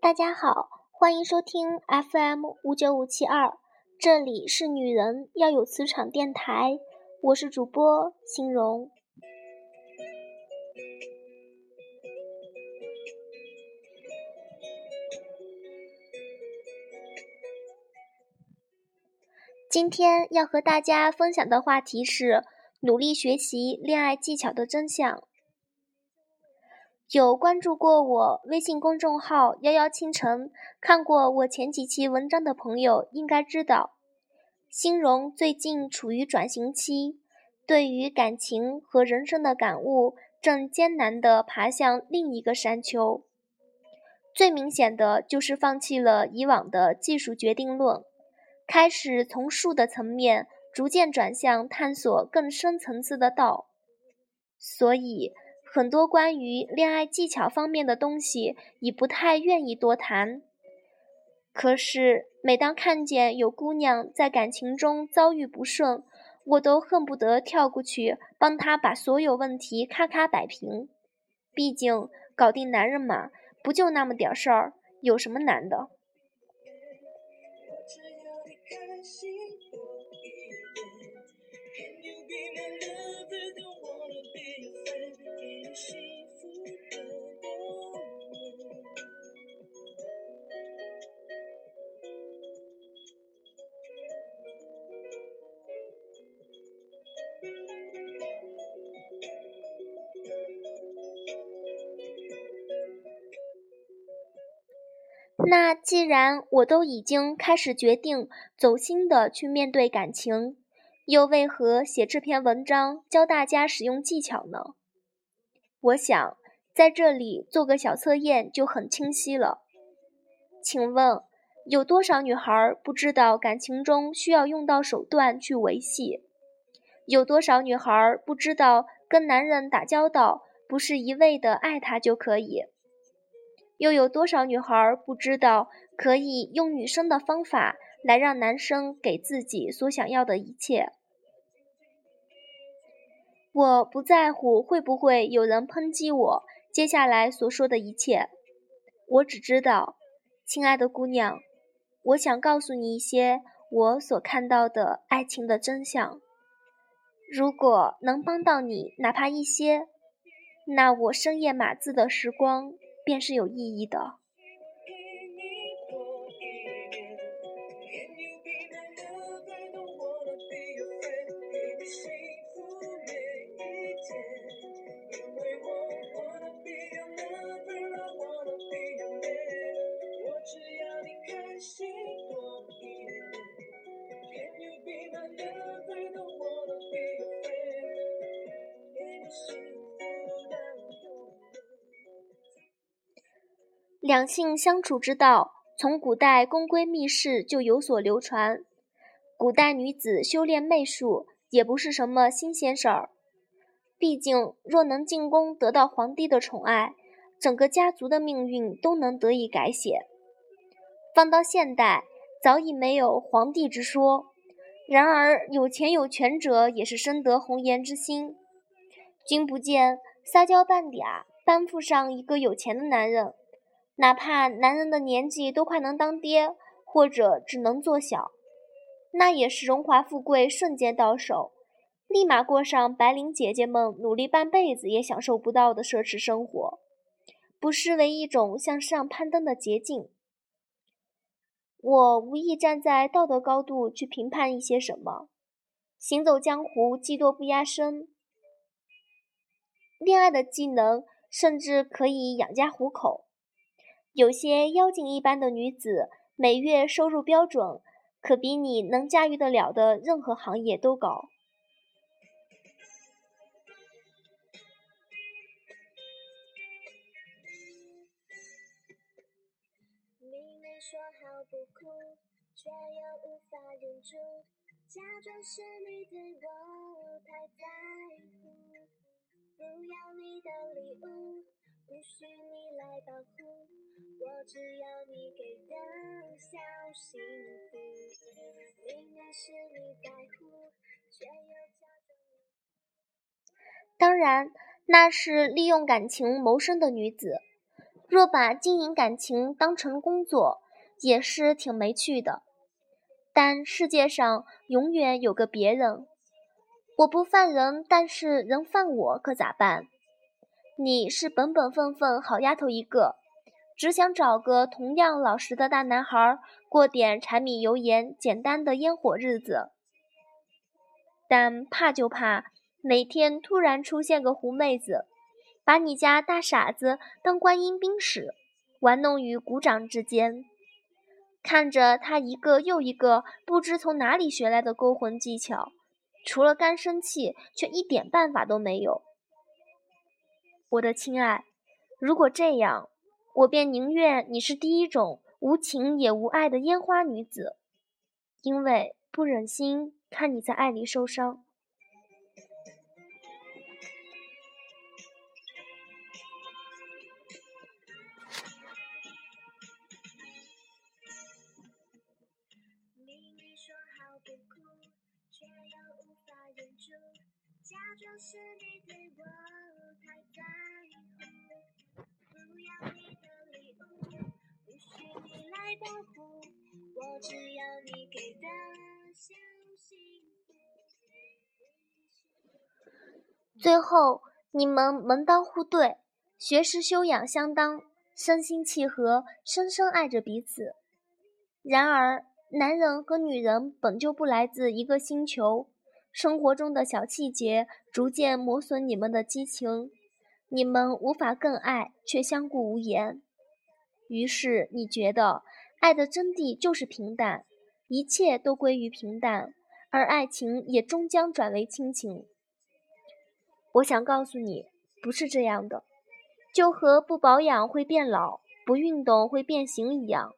大家好，欢迎收听 FM 五九五七二，这里是女人要有磁场电台，我是主播欣荣。今天要和大家分享的话题是努力学习恋爱技巧的真相。有关注过我微信公众号“幺幺倾城”，看过我前几期文章的朋友应该知道，欣荣最近处于转型期，对于感情和人生的感悟正艰难地爬向另一个山丘。最明显的就是放弃了以往的技术决定论，开始从术的层面逐渐转向探索更深层次的道。所以。很多关于恋爱技巧方面的东西，已不太愿意多谈。可是，每当看见有姑娘在感情中遭遇不顺，我都恨不得跳过去帮她把所有问题咔咔摆平。毕竟，搞定男人嘛，不就那么点事儿，有什么难的？see 那既然我都已经开始决定走心的去面对感情，又为何写这篇文章教大家使用技巧呢？我想在这里做个小测验就很清晰了。请问有多少女孩不知道感情中需要用到手段去维系？有多少女孩不知道跟男人打交道不是一味的爱他就可以？又有多少女孩不知道可以用女生的方法来让男生给自己所想要的一切？我不在乎会不会有人抨击我接下来所说的一切，我只知道，亲爱的姑娘，我想告诉你一些我所看到的爱情的真相。如果能帮到你，哪怕一些，那我深夜码字的时光。便是有意义的。两性相处之道，从古代宫闺密室就有所流传。古代女子修炼媚术也不是什么新鲜事儿。毕竟，若能进宫得到皇帝的宠爱，整个家族的命运都能得以改写。放到现代，早已没有皇帝之说。然而，有钱有权者也是深得红颜之心。君不见，撒娇半嗲，攀附上一个有钱的男人。哪怕男人的年纪都快能当爹，或者只能做小，那也是荣华富贵瞬间到手，立马过上白领姐姐们努力半辈子也享受不到的奢侈生活，不失为一种向上攀登的捷径。我无意站在道德高度去评判一些什么，行走江湖技多不压身，恋爱的技能甚至可以养家糊口。有些妖精一般的女子，每月收入标准可比你能驾驭得了的任何行业都高。明明说好不哭，却又无法忍住，假装是你对我太在乎，不要你的礼物，不需你来保护。我只要你给的小幸福里面是你在哭却又假装当然那是利用感情谋生的女子。若把经营感情当成工作也是挺没趣的。但世界上永远有个别人。我不犯人但是人犯我可咋办？你是本本分分好丫头一个。只想找个同样老实的大男孩，过点柴米油盐简单的烟火日子。但怕就怕每天突然出现个狐妹子，把你家大傻子当观音兵使，玩弄于股掌之间。看着他一个又一个不知从哪里学来的勾魂技巧，除了干生气，却一点办法都没有。我的亲爱，如果这样，我便宁愿你是第一种无情也无爱的烟花女子，因为不忍心看你在爱里受伤。假装是你对我来保护，我只要你给的。最后，你们门当户对，学识修养相当，身心契合，深深爱着彼此。然而，男人和女人本就不来自一个星球。生活中的小细节逐渐磨损你们的激情，你们无法更爱，却相顾无言。于是你觉得爱的真谛就是平淡，一切都归于平淡，而爱情也终将转为亲情。我想告诉你，不是这样的，就和不保养会变老，不运动会变形一样。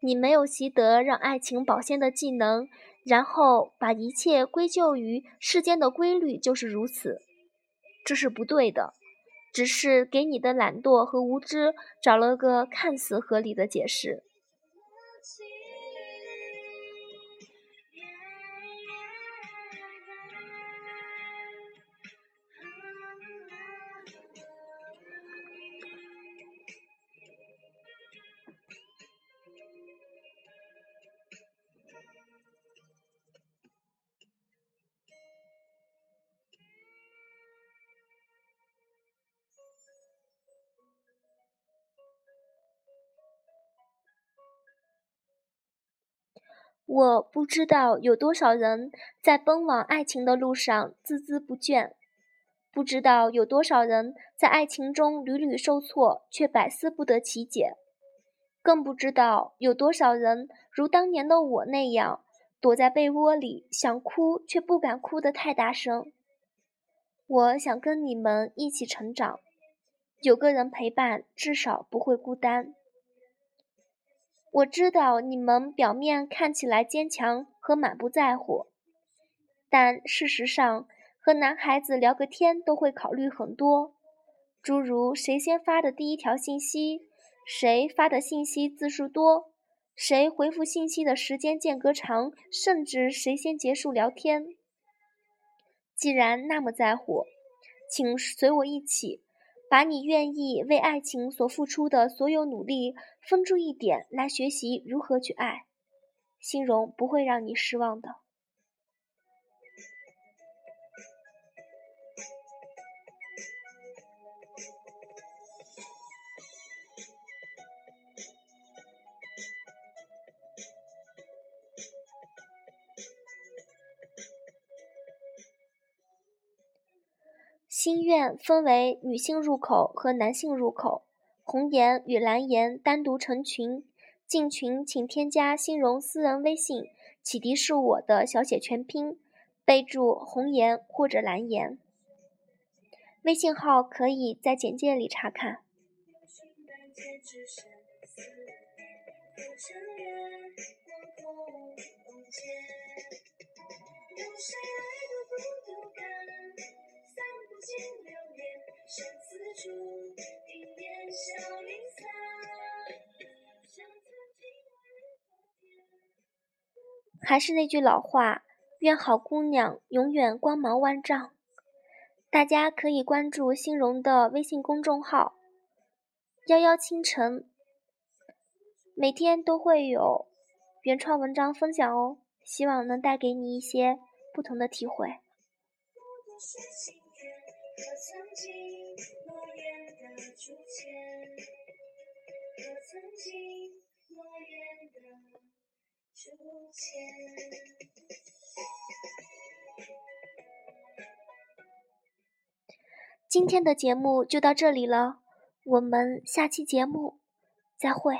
你没有习得让爱情保鲜的技能。然后把一切归咎于世间的规律，就是如此，这是不对的，只是给你的懒惰和无知找了个看似合理的解释。我不知道有多少人在奔往爱情的路上孜孜不倦，不知道有多少人在爱情中屡屡受挫却百思不得其解，更不知道有多少人如当年的我那样躲在被窝里想哭却不敢哭得太大声。我想跟你们一起成长，有个人陪伴，至少不会孤单。我知道你们表面看起来坚强和满不在乎，但事实上，和男孩子聊个天都会考虑很多，诸如谁先发的第一条信息，谁发的信息字数多，谁回复信息的时间间隔长，甚至谁先结束聊天。既然那么在乎，请随我一起。把你愿意为爱情所付出的所有努力分出一点来学习如何去爱，心荣不会让你失望的。心愿分为女性入口和男性入口，红颜与蓝颜单独成群。进群请添加心荣私人微信“启迪是我的小写全拼”，备注红颜或者蓝颜。微信号可以在简介里查看。还是那句老话，愿好姑娘永远光芒万丈。大家可以关注欣荣的微信公众号“幺幺清晨”，每天都会有原创文章分享哦，希望能带给你一些不同的体会。我曾经诺言的竹签我曾经诺言的竹签今天的节目就到这里了我们下期节目再会。